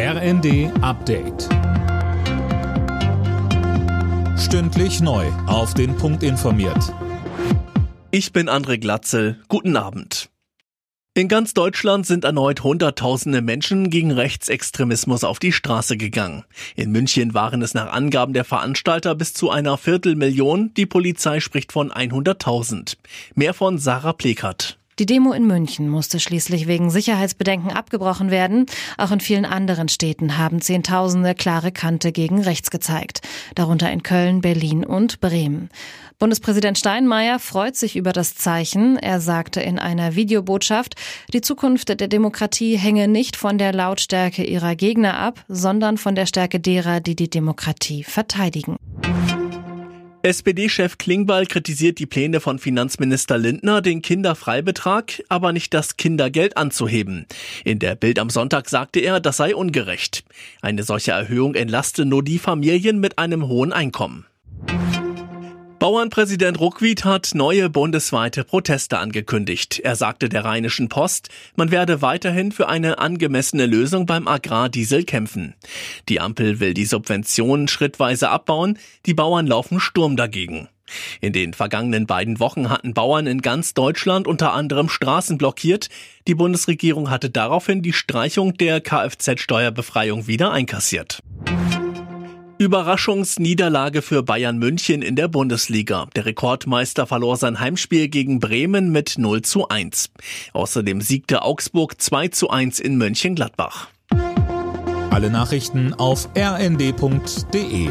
RND Update. Stündlich neu. Auf den Punkt informiert. Ich bin André Glatzel. Guten Abend. In ganz Deutschland sind erneut Hunderttausende Menschen gegen Rechtsextremismus auf die Straße gegangen. In München waren es nach Angaben der Veranstalter bis zu einer Viertelmillion. Die Polizei spricht von 100.000. Mehr von Sarah Plekert. Die Demo in München musste schließlich wegen Sicherheitsbedenken abgebrochen werden. Auch in vielen anderen Städten haben Zehntausende klare Kante gegen rechts gezeigt, darunter in Köln, Berlin und Bremen. Bundespräsident Steinmeier freut sich über das Zeichen. Er sagte in einer Videobotschaft, die Zukunft der Demokratie hänge nicht von der Lautstärke ihrer Gegner ab, sondern von der Stärke derer, die die Demokratie verteidigen. SPD-Chef Klingbeil kritisiert die Pläne von Finanzminister Lindner, den Kinderfreibetrag, aber nicht das Kindergeld anzuheben. In der Bild am Sonntag sagte er, das sei ungerecht. Eine solche Erhöhung entlaste nur die Familien mit einem hohen Einkommen. Bauernpräsident Ruckwied hat neue bundesweite Proteste angekündigt. Er sagte der Rheinischen Post, man werde weiterhin für eine angemessene Lösung beim Agrardiesel kämpfen. Die Ampel will die Subventionen schrittweise abbauen, die Bauern laufen Sturm dagegen. In den vergangenen beiden Wochen hatten Bauern in ganz Deutschland unter anderem Straßen blockiert. Die Bundesregierung hatte daraufhin die Streichung der Kfz-Steuerbefreiung wieder einkassiert. Überraschungsniederlage für Bayern München in der Bundesliga. Der Rekordmeister verlor sein Heimspiel gegen Bremen mit 0 zu 1. Außerdem siegte Augsburg 2 zu 1 in Mönchengladbach. Alle Nachrichten auf rnd.de